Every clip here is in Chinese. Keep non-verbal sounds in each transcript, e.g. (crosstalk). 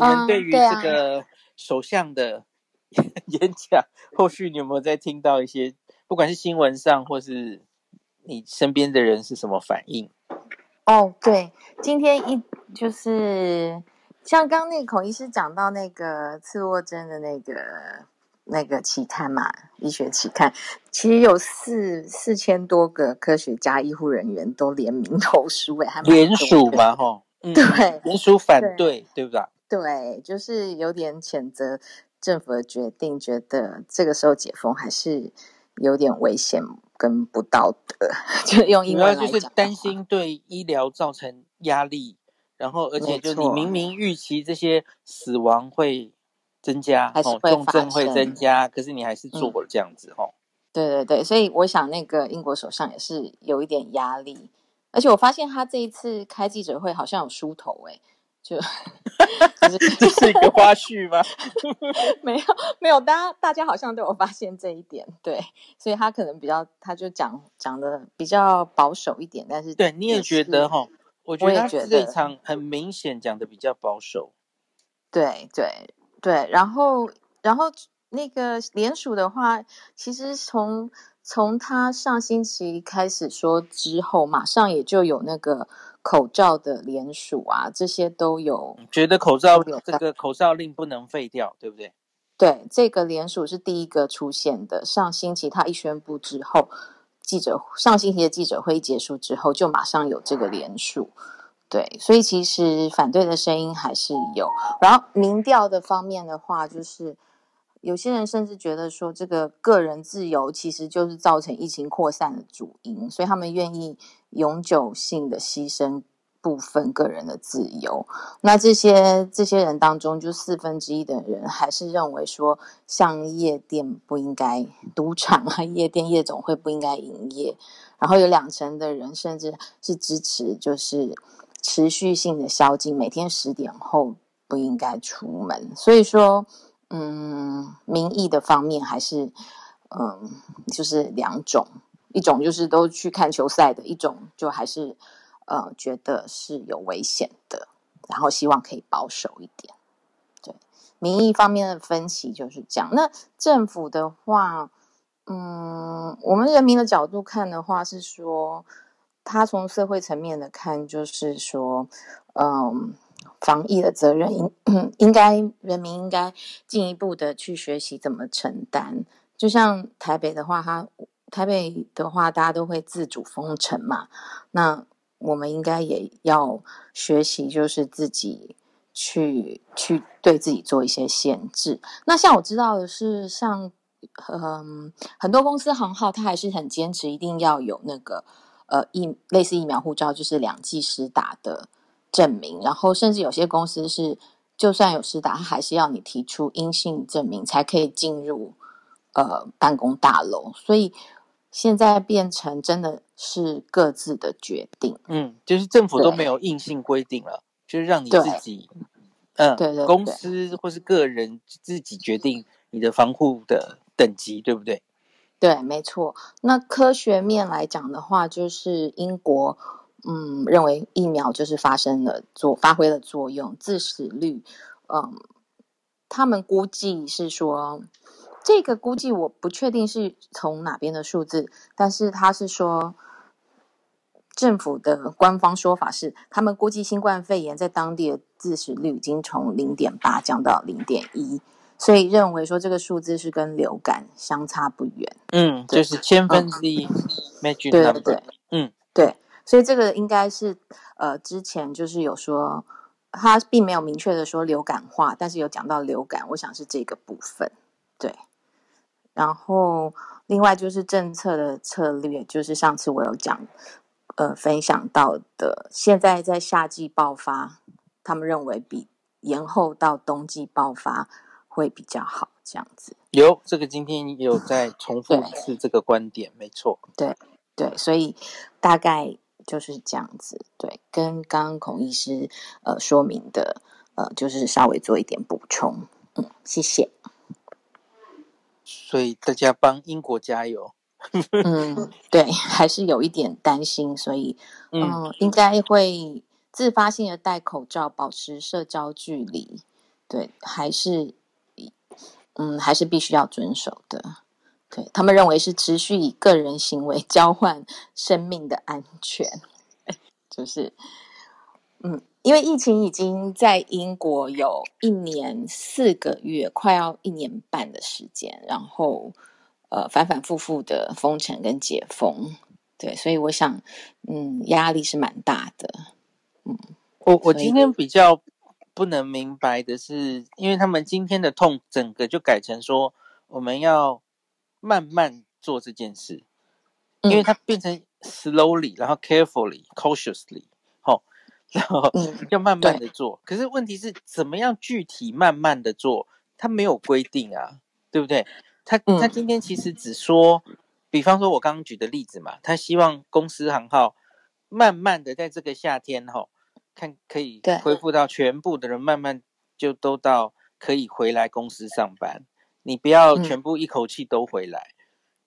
你们对于这个首相的 (laughs) 演讲，后续你有没有再听到一些，不管是新闻上或是你身边的人是什么反应？哦，对，今天一就是像刚刚那个孔医师讲到那个次卧针的那个那个期刊嘛，医学期刊，其实有四四千多个科学家、医护人员都联名投书，哎，还联署嘛，哈。(laughs) 嗯、对，联署反对，对，对不对？对，就是有点谴责政府的决定，觉得这个时候解封还是有点危险跟不道德。(laughs) 就用英文来讲，就是担心对医疗造成压力，然后而且就你明明预期这些死亡会增加，还是重症会增加，可是你还是做了这样子，哦、嗯。对对对，所以我想那个英国首相也是有一点压力。而且我发现他这一次开记者会好像有梳头哎，就 (laughs) 这是一个花絮吗？(laughs) 没有没有，大家大家好像都有发现这一点，对，所以他可能比较，他就讲讲的比较保守一点，但是对你也觉得哈，我觉得他这一场很明显讲的比较保守，对对对，然后然后那个联署的话，其实从。从他上星期开始说之后，马上也就有那个口罩的联署啊，这些都有。觉得口罩这个口罩令不能废掉，对不对？对，这个联署是第一个出现的。上星期他一宣布之后，记者上星期的记者会一结束之后，就马上有这个联署。对，所以其实反对的声音还是有。然后民调的方面的话，就是。有些人甚至觉得说，这个个人自由其实就是造成疫情扩散的主因，所以他们愿意永久性的牺牲部分个人的自由。那这些这些人当中，就四分之一的人还是认为说，像夜店不应该，赌场啊、夜店、夜总会不应该营业。然后有两成的人甚至是支持，就是持续性的宵禁，每天十点后不应该出门。所以说。嗯，民意的方面还是，嗯，就是两种，一种就是都去看球赛的，一种就还是，呃，觉得是有危险的，然后希望可以保守一点。对，民意方面的分歧就是这样。那政府的话，嗯，我们人民的角度看的话是说，他从社会层面的看，就是说，嗯。防疫的责任应应该人民应该进一步的去学习怎么承担。就像台北的话，它台北的话，大家都会自主封城嘛。那我们应该也要学习，就是自己去去对自己做一些限制。那像我知道的是，像嗯很多公司行号，他还是很坚持一定要有那个呃疫类似疫苗护照，就是两剂施打的。证明，然后甚至有些公司是，就算有施打，他还是要你提出阴性证明才可以进入呃办公大楼。所以现在变成真的是各自的决定。嗯，就是政府都没有硬性规定了，就是让你自己，嗯，对，对，对，公司或是个人自己决定你的防护的等级，对不对？对，没错。那科学面来讲的话，就是英国。嗯，认为疫苗就是发生了作发挥了作用，致死率，嗯，他们估计是说，这个估计我不确定是从哪边的数字，但是他是说，政府的官方说法是，他们估计新冠肺炎在当地的致死率已经从零点八降到零点一，所以认为说这个数字是跟流感相差不远。嗯，就是千分之一，magic number，对对，嗯，对。所以这个应该是，呃，之前就是有说，他并没有明确的说流感化，但是有讲到流感，我想是这个部分，对。然后另外就是政策的策略，就是上次我有讲，呃，分享到的，现在在夏季爆发，他们认为比延后到冬季爆发会比较好，这样子。有这个今天有在重复一次这个观点，没错。对对，所以大概。就是这样子，对，跟刚刚孔医师呃说明的呃，就是稍微做一点补充，嗯，谢谢。所以大家帮英国加油。嗯，对，还是有一点担心，所以嗯，应该会自发性的戴口罩，保持社交距离，对，还是嗯，还是必须要遵守的。对，他们认为是持续以个人行为 (laughs) 交换生命的安全，(laughs) 就是嗯，因为疫情已经在英国有一年四个月，快要一年半的时间，然后呃反反复复的封城跟解封，对，所以我想嗯压力是蛮大的。嗯，我我今天比较不能明白的是，因为他们今天的痛整个就改成说我们要。慢慢做这件事，因为它变成 slowly，、嗯、然后 carefully、cautiously，好，然后要慢慢的做。嗯、可是问题是怎么样具体慢慢的做？他没有规定啊，对不对？他他今天其实只说，嗯、比方说我刚刚举的例子嘛，他希望公司行号慢慢的在这个夏天哈，看可以恢复到全部的人慢慢就都到可以回来公司上班。你不要全部一口气都回来，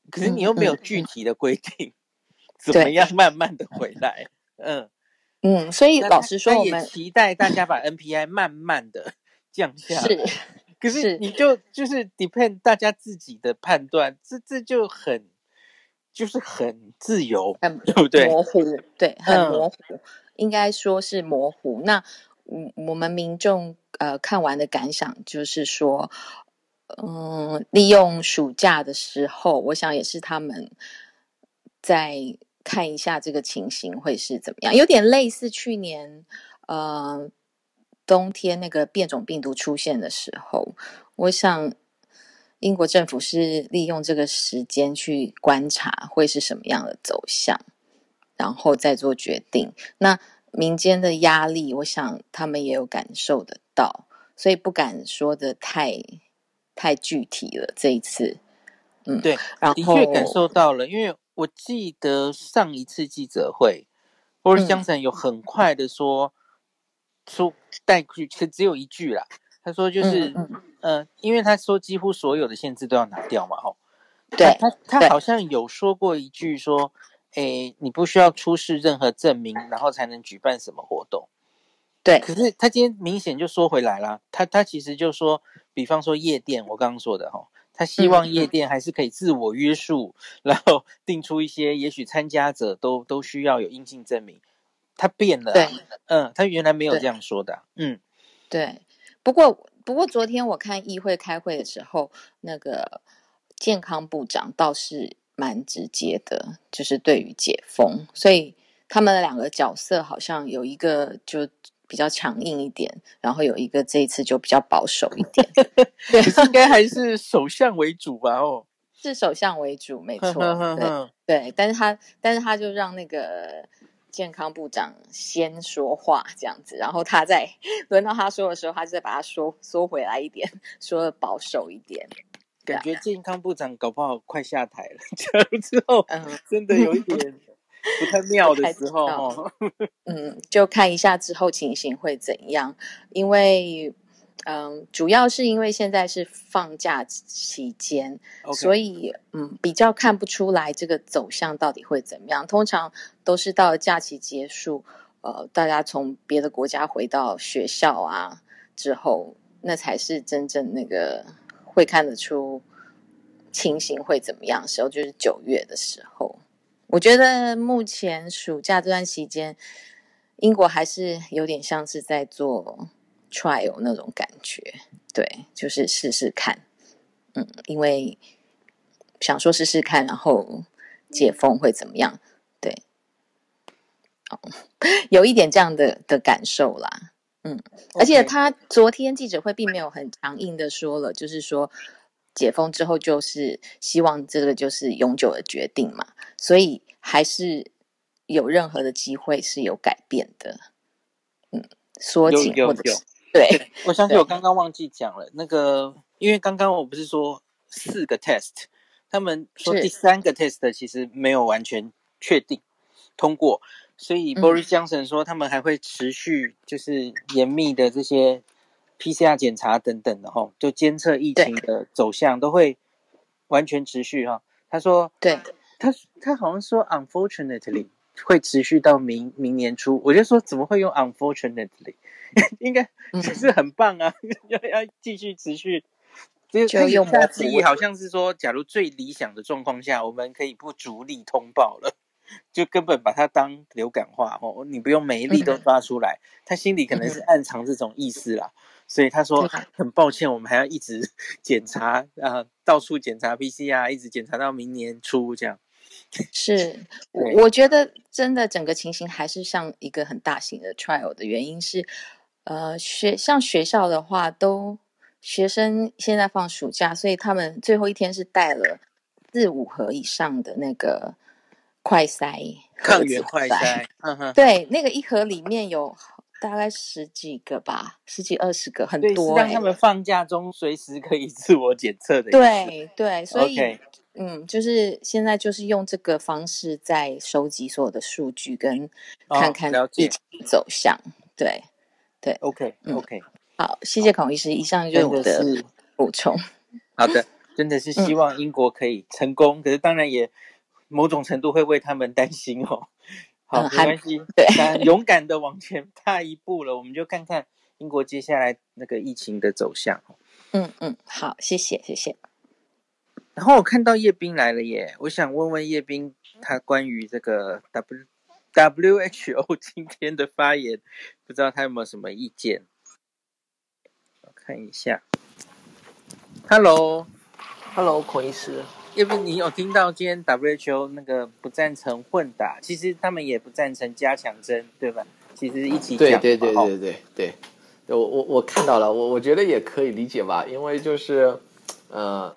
嗯、可是你又没有具体的规定，(laughs) 怎么样慢慢的回来？嗯嗯，所以老实说，我们也期待大家把 NPI 慢慢的 (laughs) 降下来。是，可是你就就是 depend 大家自己的判断，这这就很就是很自由，很 (laughs) 对不对？模糊，对，很模糊，嗯、应该说是模糊。那我我们民众呃看完的感想就是说。嗯，利用暑假的时候，我想也是他们再看一下这个情形会是怎么样，有点类似去年呃冬天那个变种病毒出现的时候，我想英国政府是利用这个时间去观察会是什么样的走向，然后再做决定。那民间的压力，我想他们也有感受得到，所以不敢说的太。太具体了，这一次，嗯，对，然后的确感受到了，因为我记得上一次记者会，波士江省有很快的说，说带句，其实只有一句啦，他说就是，嗯，嗯呃，因为他说几乎所有的限制都要拿掉嘛，吼，对，他他，他好像有说过一句说，诶，你不需要出示任何证明，然后才能举办什么活动。对，可是他今天明显就说回来了，他他其实就说，比方说夜店，我刚刚说的哈，他希望夜店还是可以自我约束，嗯、然后定出一些，也许参加者都都需要有阴性证明，他变了，对，嗯，他原来没有这样说的，对嗯，对，不过不过昨天我看议会开会的时候，那个健康部长倒是蛮直接的，就是对于解封，所以他们的两个角色好像有一个就。比较强硬一点，然后有一个这一次就比较保守一点，(laughs) 对，应该还是首相为主吧？哦，是首相为主，没错，对对，但是他但是他就让那个健康部长先说话这样子，然后他在轮到他说的时候，他就再把他说缩回来一点，说的保守一点，感觉健康部长搞不好快下台了，(laughs) 这样之后，嗯，真的有一点。(laughs) 不太妙的时候，(laughs) 嗯，就看一下之后情形会怎样。因为，嗯，主要是因为现在是放假期间.所以，嗯，比较看不出来这个走向到底会怎么样。通常都是到假期结束，呃，大家从别的国家回到学校啊之后，那才是真正那个会看得出情形会怎么样的时候，就是九月的时候。我觉得目前暑假这段期间，英国还是有点像是在做 trial 那种感觉，对，就是试试看，嗯，因为想说试试看，然后解封会怎么样，对，哦，(laughs) 有一点这样的的感受啦，嗯。而且他昨天记者会并没有很强硬的说了，就是说。解封之后，就是希望这个就是永久的决定嘛，所以还是有任何的机会是有改变的，嗯，缩紧或者是对，对，我相信我刚刚忘记讲了那个，因为刚刚我不是说四个 test，他们说第三个 test 其实没有完全确定通过，所以 Boris Johnson 说他们还会持续就是严密的这些。PCR 检查等等的哈，就监测疫情的走向都会完全持续哈。他说，对，他他好像说，unfortunately，会持续到明明年初。我就说怎么会用 unfortunately？(laughs) 应该是很棒啊，(laughs) 要要继续持续。就用他之意好像是说，假如最理想的状况下，我们可以不逐例通报了，(laughs) 就根本把它当流感化哦，你不用每一例都抓出来。他心里可能是暗藏这种意思啦，所以他说很抱歉，我们还要一直 (laughs) 检查啊，到处检查 PCR，一直检查到明年初这样。(laughs) 是，我觉得真的整个情形还是像一个很大型的 trial 的原因是，呃，学像学校的话都。学生现在放暑假，所以他们最后一天是带了四五盒以上的那个快筛，抗原快筛。对，那个一盒里面有大概十几个吧，十几二十个，很多。让他们放假中随时可以 (laughs) 自我检测的。对对，所以 Okay. 嗯，就是现在就是用这个方式在收集所有的数据，跟看看疫情走向。哦、对对，OK OK。嗯好，谢谢孔医师。以上就是我的补充。好的，真的是 (laughs) 希望英国可以成功，嗯、可是当然也某种程度会为他们担心哦。好，嗯、没关系，对，勇敢的往前踏一步了，我们就看看英国接下来那个疫情的走向。嗯嗯，好，谢谢谢谢。然后我看到叶斌来了耶，我想问问叶斌，他关于这个 W WHO (laughs) 今天的发言，不知道他有没有什么意见？我看一下，Hello，Hello，孔医师，要不你有听到今天 WHO 那个不赞成混打，其实他们也不赞成加强针，对吧？其实一起讲，对对对对对对，我我我看到了，我我觉得也可以理解吧，因为就是，呃，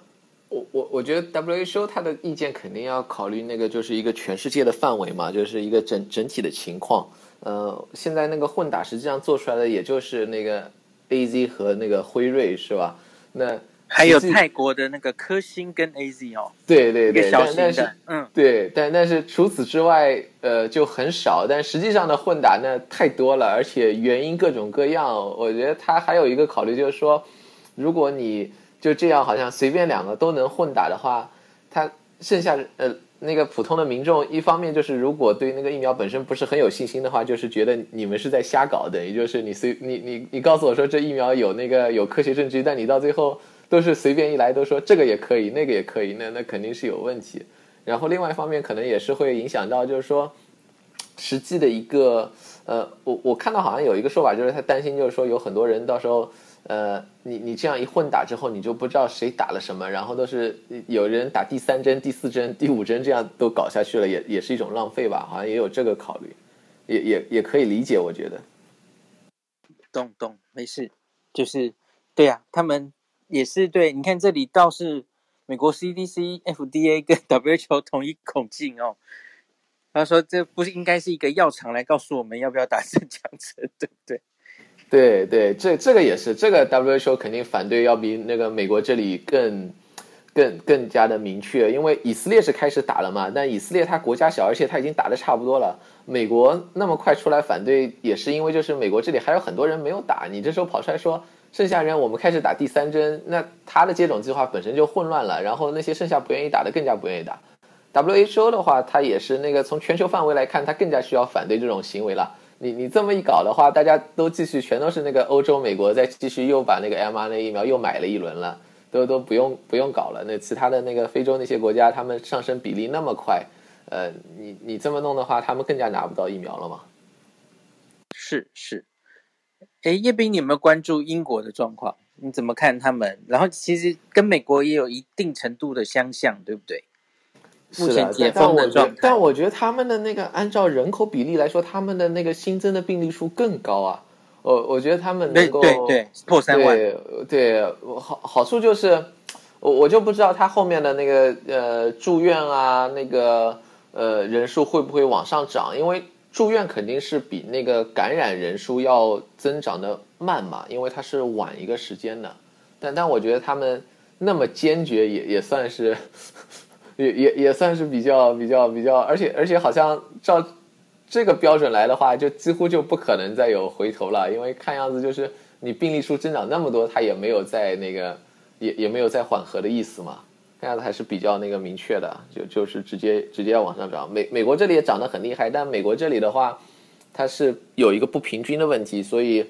我我我觉得 WHO 他的意见肯定要考虑那个就是一个全世界的范围嘛，就是一个整整体的情况，呃，现在那个混打实际上做出来的也就是那个。A Z 和那个辉瑞是吧？那还有泰国的那个科兴跟 A Z 哦。对对对，小型的，嗯，对，但但是除此之外，呃，就很少。但实际上的混打那太多了，而且原因各种各样。我觉得他还有一个考虑就是说，如果你就这样好像随便两个都能混打的话，他剩下呃。那个普通的民众，一方面就是如果对那个疫苗本身不是很有信心的话，就是觉得你们是在瞎搞的，也就是你随你你你告诉我说这疫苗有那个有科学证据，但你到最后都是随便一来都说这个也可以，那个也可以，那那肯定是有问题。然后另外一方面可能也是会影响到，就是说实际的一个呃，我我看到好像有一个说法，就是他担心就是说有很多人到时候。呃，你你这样一混打之后，你就不知道谁打了什么，然后都是有人打第三针、第四针、第五针，这样都搞下去了，也也是一种浪费吧？好像也有这个考虑，也也也可以理解，我觉得。懂懂，没事，就是对呀、他们也是对。你看这里倒是美国 CDC、FDA 跟 (laughs) WHO 统一口径哦，他说这不是应该是一个药厂来告诉我们要不要打增强针，对不对？对对，这这个也是，这个 WHO 肯定反对，要比那个美国这里更更更加的明确，因为以色列是开始打了嘛，但以色列它国家小，而且它已经打的差不多了。美国那么快出来反对，也是因为就是美国这里还有很多人没有打，你这时候跑出来说剩下人我们开始打第三针，那他的接种计划本身就混乱了，然后那些剩下不愿意打的更加不愿意打。WHO 的话，它也是那个从全球范围来看，它更加需要反对这种行为了。你你这么一搞的话，大家都继续全都是那个欧洲、美国再继续又把那个 mRNA 疫苗又买了一轮了，都都不用不用搞了。那其他的那个非洲那些国家，他们上升比例那么快，呃，你你这么弄的话，他们更加拿不到疫苗了吗？是是，哎，叶斌，你有没有关注英国的状况？你怎么看他们？然后其实跟美国也有一定程度的相像，对不对？目前解封的状态，但我觉得，他们的那个按照人口比例来说，他们的那个新增的病例数更高啊。我我觉得他们能够对破三万，对对好好处就是，我我就不知道他后面的那个呃住院啊那个呃人数会不会往上涨，因为住院肯定是比那个感染人数要增长的慢嘛，因为它是晚一个时间的。但但我觉得他们那么坚决也也算是。也也也算是比较比较比较，而且而且好像照这个标准来的话，就几乎就不可能再有回头了，因为看样子就是你病例数增长那么多，它也没有在那个也也没有在缓和的意思嘛。看样子还是比较那个明确的，就就是直接直接要往上涨。美美国这里也涨得很厉害，但美国这里的话，它是有一个不平均的问题，所以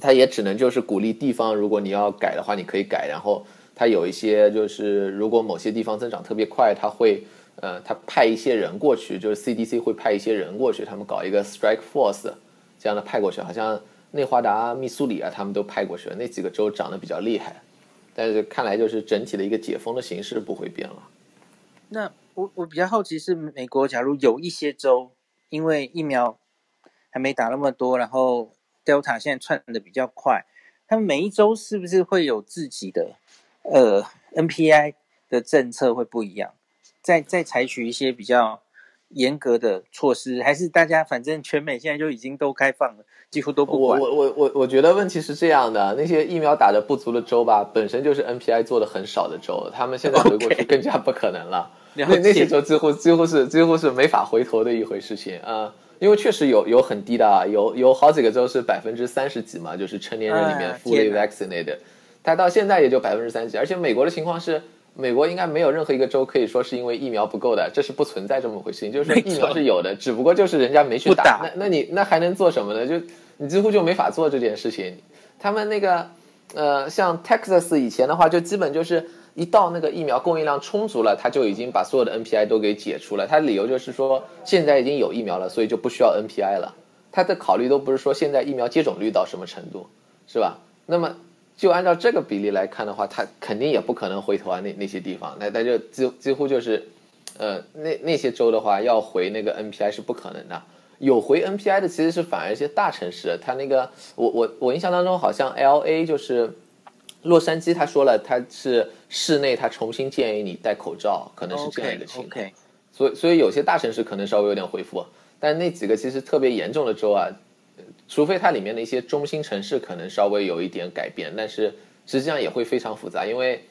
它也只能就是鼓励地方，如果你要改的话，你可以改。然后它有一些就是如果某些地方增长特别快，它会呃，它派一些人过去，就是 CDC 会派一些人过去，他们搞一个 Strike Force 这样的派过去，好像内华达、密苏里啊，他们都派过去了，那几个州涨得比较厉害。但是看来就是整体的一个解封的形式不会变了。那我我比较好奇是美国，假如有一些州因为疫苗还没打那么多，然后 Delta 现在窜的比较快，他们每一州是不是会有自己的呃 NPI 的政策会不一样？再再采取一些比较严格的措施，还是大家反正全美现在就已经都开放了？几乎都不管。我我我我觉得问题是这样的，那些疫苗打的不足的州吧，本身就是 NPI 做的很少的州，他们现在 (laughs) 回过去更加不可能了。Okay. 那那些州几乎几乎是几乎是没法回头的一回事情啊、呃，因为确实有有很低的啊，有有好几个州是百分之三十几嘛，就是成年人里面 fully vaccinated，他到现在也就百分之三十几，而且美国的情况是。美国应该没有任何一个州可以说是因为疫苗不够的，这是不存在这么回事情。就是疫苗是有的，只不过就是人家没去打。那那你那还能做什么呢？就你几乎就没法做这件事情。他们那个呃，像 Texas 以前的话，就基本就是一到那个疫苗供应量充足了，他就已经把所有的 NPI 都给解除了。他理由就是说现在已经有疫苗了，所以就不需要 NPI 了。他的考虑都不是说现在疫苗接种率到什么程度，是吧？那么。就按照这个比例来看的话，他肯定也不可能回头啊，那那些地方，那那就几几乎就是，呃，那那些州的话要回那个 NPI 是不可能的。有回 NPI 的其实是反而一些大城市，他那个我我我印象当中好像 LA 就是洛杉矶，他说了他是室内他重新建议你戴口罩，可能是这样一个情况。Okay, okay. 所以所以有些大城市可能稍微有点恢复，但那几个其实特别严重的州啊。除非它里面的一些中心城市可能稍微有一点改变，但是实际上也会非常复杂，因为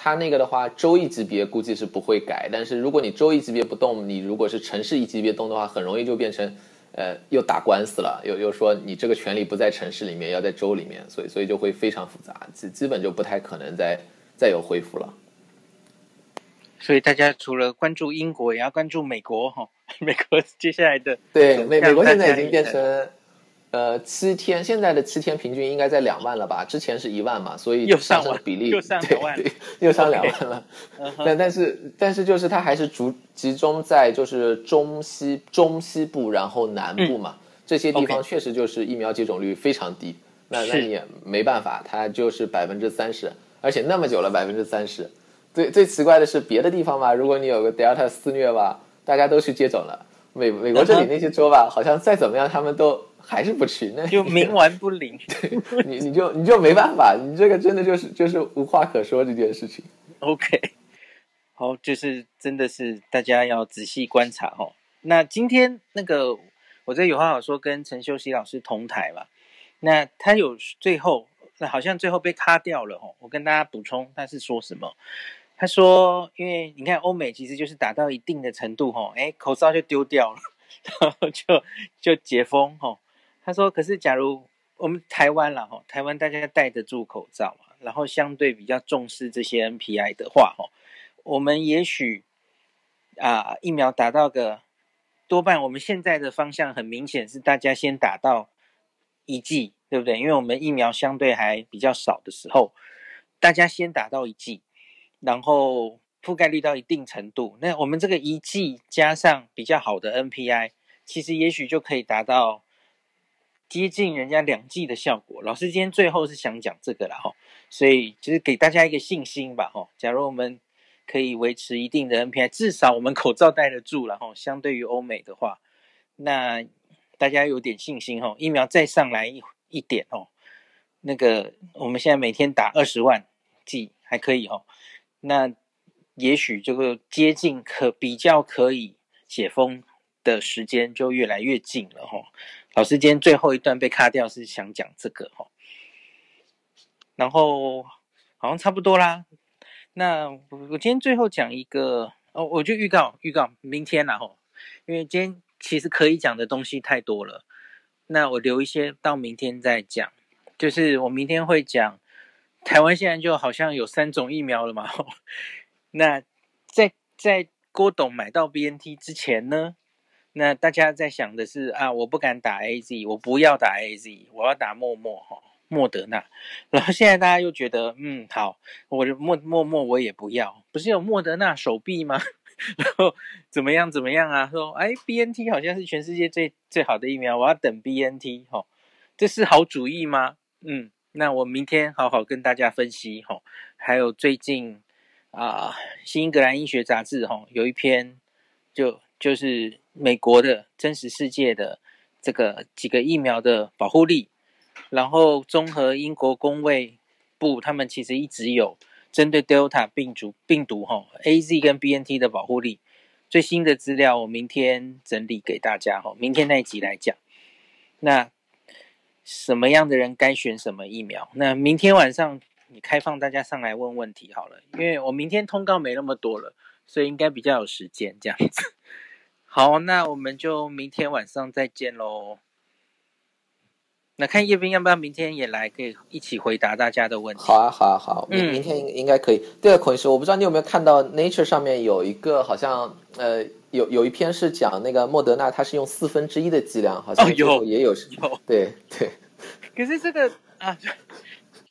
它那个的话，州一级别估计是不会改，但是如果你州一级别不动，你如果是城市一级别动的话，很容易就变成，呃，又打官司了，又又说你这个权利不在城市里面，要在州里面，所以所以就会非常复杂，基基本就不太可能再再有恢复了。所以大家除了关注英国，也要关注美国哈，美国接下来的对美美国现在已经变成。呃，七天，现在的七天平均应该在两万了吧？之前是一万嘛，所以上升比例又上两万，对对，(laughs) 又上两万了。Okay. 但但是但是就是它还是主集中在就是中西中西部，然后南部嘛，嗯、这些地方确实就是疫苗接种率非常低。Okay. 那那你也没办法，它就是百分之三十，而且那么久了百分之三十。最最奇怪的是别的地方吧，如果你有个 Delta 肆虐吧，大家都去接种了。美美国这里那些州吧，好像再怎么样他们都。还是不去，那就冥顽不灵。(laughs) 对，你你就你就没办法，你这个真的就是就是无话可说这件事情。OK，好，就是真的是大家要仔细观察哦。那今天那个我在有话好说跟陈秀熙老师同台嘛，那他有最后那好像最后被卡掉了哦。我跟大家补充他是说什么？他说，因为你看欧美其实就是打到一定的程度哦，哎，口罩就丢掉了，(laughs) 然后就就解封哦。他说：“可是，假如我们台湾了哈，台湾大家戴得住口罩，然后相对比较重视这些 NPI 的话哈，我们也许啊疫苗打到个多半，我们现在的方向很明显是大家先打到一剂，对不对？因为我们疫苗相对还比较少的时候，大家先打到一剂，然后覆盖率到一定程度，那我们这个一剂加上比较好的 NPI，其实也许就可以达到。”接近人家两剂的效果，老师今天最后是想讲这个了哈，所以就是给大家一个信心吧哈。假如我们可以维持一定的 NPI，至少我们口罩戴得住了哈。相对于欧美的话，那大家有点信心哈。疫苗再上来一一点哦，那个我们现在每天打二十万剂还可以哦，那也许这个接近可比较可以解封的时间就越来越近了哈。老师今天最后一段被卡掉，是想讲这个哈，然后好像差不多啦。那我今天最后讲一个哦，我就预告预告明天啦哈，因为今天其实可以讲的东西太多了，那我留一些到明天再讲。就是我明天会讲台湾现在就好像有三种疫苗了嘛，(laughs) 那在在郭董买到 BNT 之前呢，那大家在想的是啊，我不敢打 AZ，我不要打 AZ，我要打默默哈莫德纳。然后现在大家又觉得，嗯，好，我的莫莫莫我也不要，不是有莫德纳手臂吗？(laughs) 然后怎么样怎么样啊？说哎，BNT 好像是全世界最最好的疫苗，我要等 BNT 哈，这是好主意吗？嗯。那我明天好好跟大家分析哈，还有最近啊，《新英格兰医学杂志》哈有一篇就就是美国的真实世界的这个几个疫苗的保护力，然后综合英国公卫部他们其实一直有针对 Delta 病毒病毒哈 AZ 跟 BNT 的保护力最新的资料，我明天整理给大家哈，明天那一集来讲那。什么样的人该选什么疫苗？那明天晚上你开放大家上来问问题好了，因为我明天通告没那么多了，所以应该比较有时间这样子。好，那我们就明天晚上再见喽。那看叶斌要不要明天也来，可以一起回答大家的问题。好啊，好啊，好，明明天应应该可以。嗯、对了，孔医师，我不知道你有没有看到 Nature 上面有一个好像呃有有一篇是讲那个莫德纳，它是用四分之一的剂量，好像有也有，有对对。可是这个啊，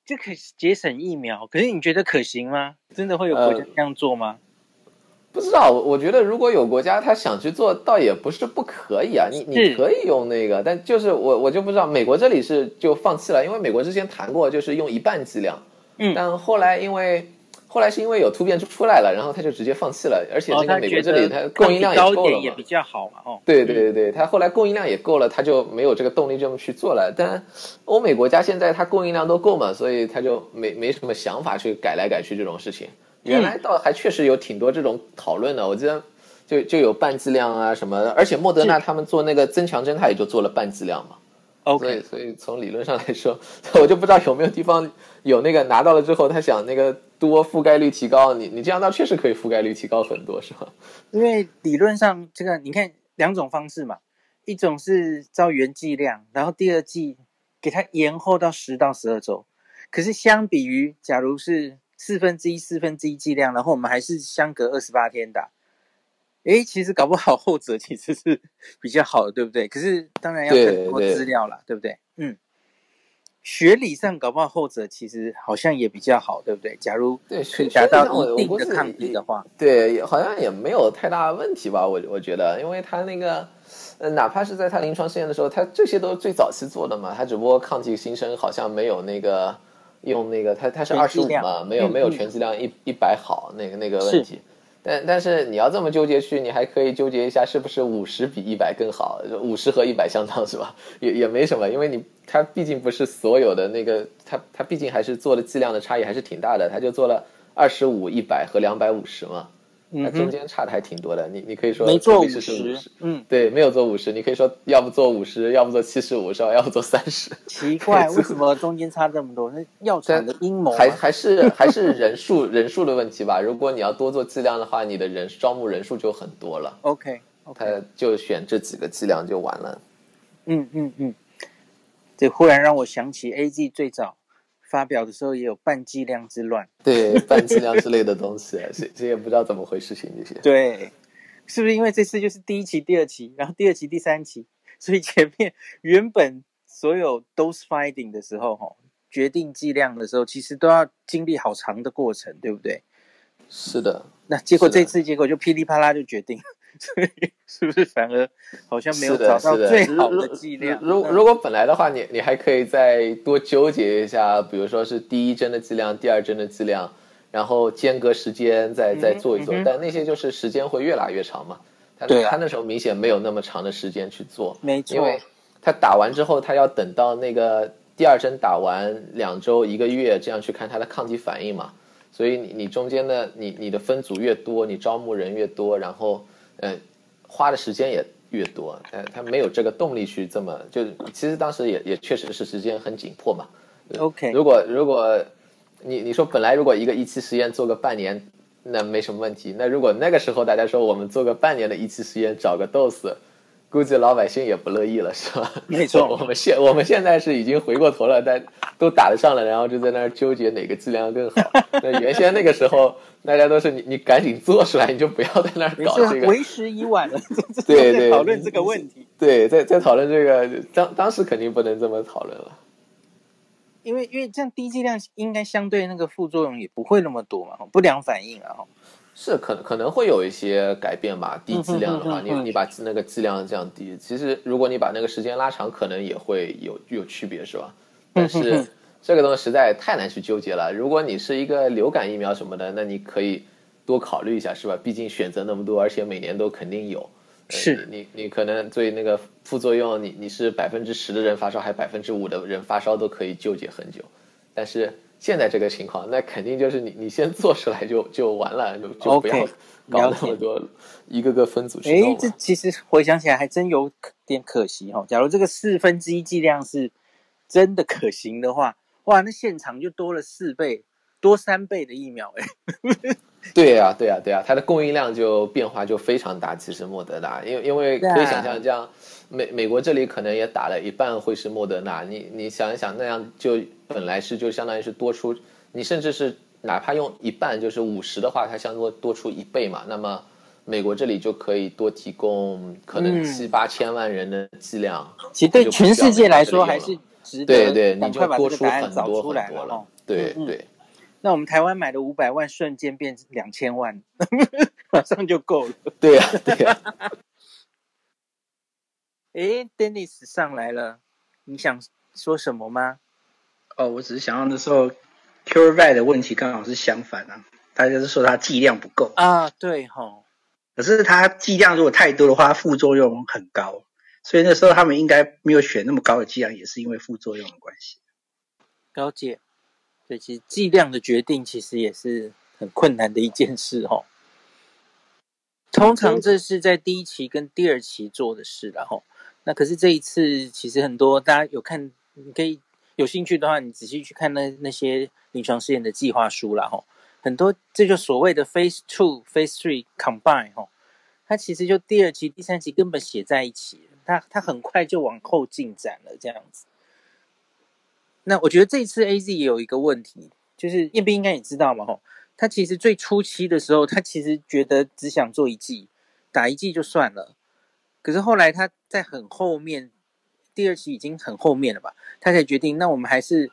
这可节省疫苗，可是你觉得可行吗？真的会有国家这样做吗？呃不知道，我觉得如果有国家他想去做，倒也不是不可以啊。你你可以用那个，但就是我我就不知道，美国这里是就放弃了，因为美国之前谈过，就是用一半剂量。嗯，但后来因为后来是因为有突变出出来了，然后他就直接放弃了。而且那个美国这里它供应量也够了嘛，也比较好嘛。哦，对对对对，他后来供应量也够了，他就没有这个动力这么去做了。但欧美国家现在它供应量都够嘛，所以他就没没什么想法去改来改去这种事情。原来倒还确实有挺多这种讨论的，我记得就就有半剂量啊什么的，而且莫德纳他们做那个增强针，他也就做了半剂量嘛。OK，所以，所以从理论上来说，(laughs) 我就不知道有没有地方有那个拿到了之后，他想那个多覆盖率提高，你你这样倒确实可以覆盖率提高很多，是吧？(laughs) 因为理论上这个你看两种方式嘛，一种是照原剂量，然后第二剂给它延后到十到十二周，可是相比于假如是。四分之一，四分之一剂量，然后我们还是相隔二十八天打。诶，其实搞不好后者其实是比较好的，对不对？可是当然要更多资料了，对，对，对不对？嗯，学理上搞不好后者其实好像也比较好，对不对？假如达到一定的抗体的话，对，好像也没有太大问题吧？我我觉得，因为他那个，呃，哪怕是在他临床试验的时候，他这些都是最早期做的嘛，他只不过抗体新生好像没有那个。用那个，它它是二十五嘛，没有没有全剂量一一百好，那个那个问题。但但是你要这么纠结去，你还可以纠结一下，是不是五十比一百更好？五十和一百相当是吧？也也没什么，因为你它毕竟不是所有的那个，它它毕竟还是做的剂量的差异还是挺大的，它就做了二十五、一百和两百五十嘛。那中间差的还挺多的，你你可以说没做五十，嗯，对，没有做五十，你可以说要不做五十，要不做七十五，是吧？要不做三十。奇怪，为什么中间差这么多？那药厂的阴谋？还还是还是人数人数的问题吧？如果你要多做剂量的话，你的人招募人数就很多了。OK，他就选这几个剂量就完了。嗯嗯嗯，这忽然让我想起 A G 最早。发表的时候也有半剂量之乱，对，半剂量之类的东西，谁谁也不知道怎么回事情这些。对，是不是因为这次就是第一期、第二期，然后第二期、第三期，所以前面原本所有 dose finding 的时候，哈，决定剂量的时候，其实都要经历好长的过程，对不对？是的。那结果这次结果就噼里啪啦就决定。所以是不是反而好像没有找到最好的剂量？如如果本来的话，你你还可以再多纠结一下，比如说是第一针的剂量、第二针的剂量，然后间隔时间再再做一做。但那些就是时间会越拉越长嘛。他他那时候明显没有那么长的时间去做，没错。因为他打完之后，他要等到那个第二针打完两周一个月这样去看他的抗体反应嘛。所以你你中间的你你的分组越多，你招募人越多，然后。嗯，花的时间也越多，但他没有这个动力去这么就。其实当时也也确实是时间很紧迫嘛。OK，如果如果你你说本来如果一个一期实验做个半年，那没什么问题。那如果那个时候大家说我们做个半年的一期实验找个 dose，估计老百姓也不乐意了，是吧？(laughs) 没错，我们现我们现在是已经回过头了，但都打得上了，然后就在那儿纠结哪个剂量更好。那原先那个时候，大家都是你你赶紧做出来，你就不要在那儿搞这个，为时已晚了。(laughs) 对对，讨论这个问题。对，在在讨论这个，当当时肯定不能这么讨论了。因为因为这样低剂量应该相对那个副作用也不会那么多嘛，不良反应啊。是可可能会有一些改变吧，低剂量的话，你你把那个剂量降低，其实如果你把那个时间拉长，可能也会有有区别，是吧？但是这个东西实在太难去纠结了。如果你是一个流感疫苗什么的，那你可以多考虑一下，是吧？毕竟选择那么多，而且每年都肯定有。是你你可能对那个副作用，你你是百分之十的人发烧，还百分之五的人发烧，都可以纠结很久，但是。现在这个情况，那肯定就是你你先做出来就 (laughs) 就完了，就就不要搞那么多，一个个分组去弄。哎，这其实回想起来还真有点可惜哈。假如这个四分之一剂量是真的可行的话，哇，那现场就多了四倍多三倍的疫苗哎。(laughs) 对呀对呀对呀，它的供应量就变化就非常大。其实莫德纳，因为因为可以想象这样。美美国这里可能也打了一半会是莫德纳，你你想一想，那样就本来是就相当于是多出，你甚至是哪怕用一半就是五十的话，它相多多出一倍嘛。那么美国这里就可以多提供可能七八千万人的剂量，其实对全世界来说还是值得。对对，你就多出很多很多了。对对，那我们台湾买的五百万瞬间变两千万，(laughs) 马上就够了。对呀对呀。(laughs) 哎，Dennis 上来了，你想说什么吗？哦，我只是想要那时候 CureVac 的问题刚好是相反啊，大家是说它剂量不够啊，对吼、哦。可是它剂量如果太多的话，副作用很高，所以那时候他们应该没有选那么高的剂量，也是因为副作用的关系。了解，所以其实剂量的决定其实也是很困难的一件事哦。通常这是在第一期跟第二期做的事，然后。那可是这一次，其实很多大家有看，你可以有兴趣的话，你仔细去看那那些临床试验的计划书啦。吼，很多这就所谓的 Phase Two、Phase Three Combine 吼，它其实就第二期、第三期根本写在一起，它它很快就往后进展了这样子。那我觉得这一次 AZ 也有一个问题，就是彦斌应该也知道嘛，吼，他其实最初期的时候，他其实觉得只想做一剂，打一剂就算了。可是后来他在很后面，第二期已经很后面了吧？他才决定，那我们还是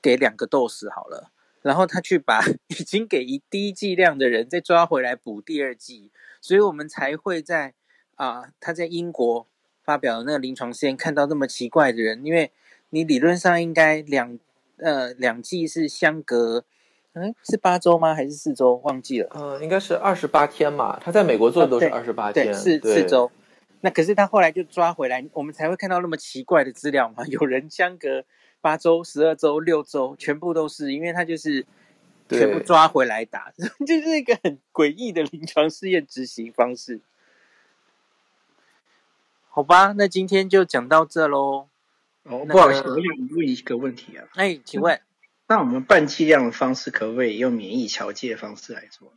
给两个 dose 好了。然后他去把 (laughs) 已经给一滴剂量的人再抓回来补第二剂，所以我们才会在啊、呃，他在英国发表的那个临床试验看到那么奇怪的人，因为你理论上应该两呃两剂是相隔，嗯，是八周吗？还是四周？忘记了。嗯、呃，应该是二十八天嘛。他在美国做的都是二十八天，四四周。那可是他后来就抓回来，我们才会看到那么奇怪的资料嘛？(laughs) 有人相隔八周、十二周、六周，全部都是，因为他就是全部抓回来打，(laughs) 就是一个很诡异的临床试验执行方式。好吧，那今天就讲到这喽。哦，不好意思，我想问一个问题啊。哎，请问，那我们半剂量的方式可不可以用免疫调节的方式来做？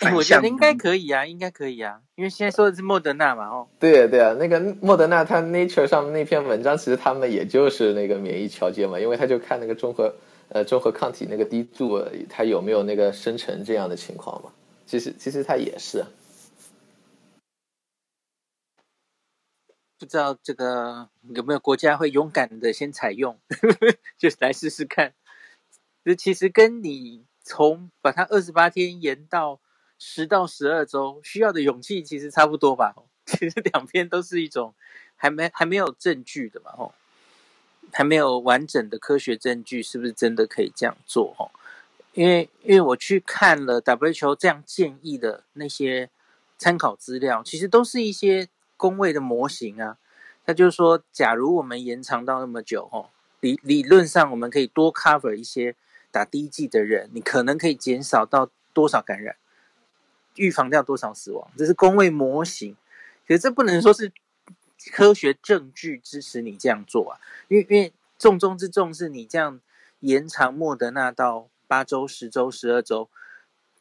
欸、我觉得应该可以啊，应该可以啊，因为现在说的是莫德纳嘛，哦。对啊，对啊，那个莫德纳，他 Nature 上那篇文章，其实他们也就是那个免疫桥接嘛，因为他就看那个中和呃中和抗体那个滴度，它有没有那个生成这样的情况嘛。其实其实它也是。不知道这个有没有国家会勇敢的先采用，(laughs) 就来试试看。这其实跟你从把它二十八天延到。十到十二周需要的勇气其实差不多吧，(laughs) 其实两边都是一种还没还没有证据的嘛，吼，还没有完整的科学证据，是不是真的可以这样做？吼，因为因为我去看了 WHO 这样建议的那些参考资料，其实都是一些工位的模型啊。他就是说，假如我们延长到那么久，吼，理理论上我们可以多 cover 一些打第一剂的人，你可能可以减少到多少感染？预防掉多少死亡？这是公卫模型，可是这不能说是科学证据支持你这样做啊！因为因为重中之重是你这样延长莫德纳到八周、十周、十二周，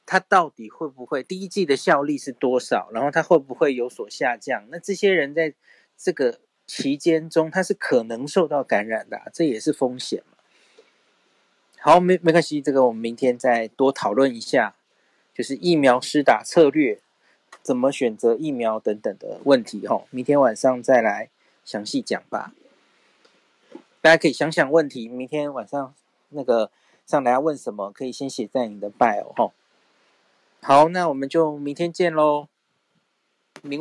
它到底会不会第一季的效力是多少？然后它会不会有所下降？那这些人在这个期间中，他是可能受到感染的，这也是风险嘛。好，没没关系，这个我们明天再多讨论一下，就是疫苗施打策略，怎么选择疫苗等等的问题哈。明天晚上再来详细讲吧。大家可以想想问题，明天晚上那个上来要问什么，可以先写在你的 bio 哈。好，那我们就明天见喽。明。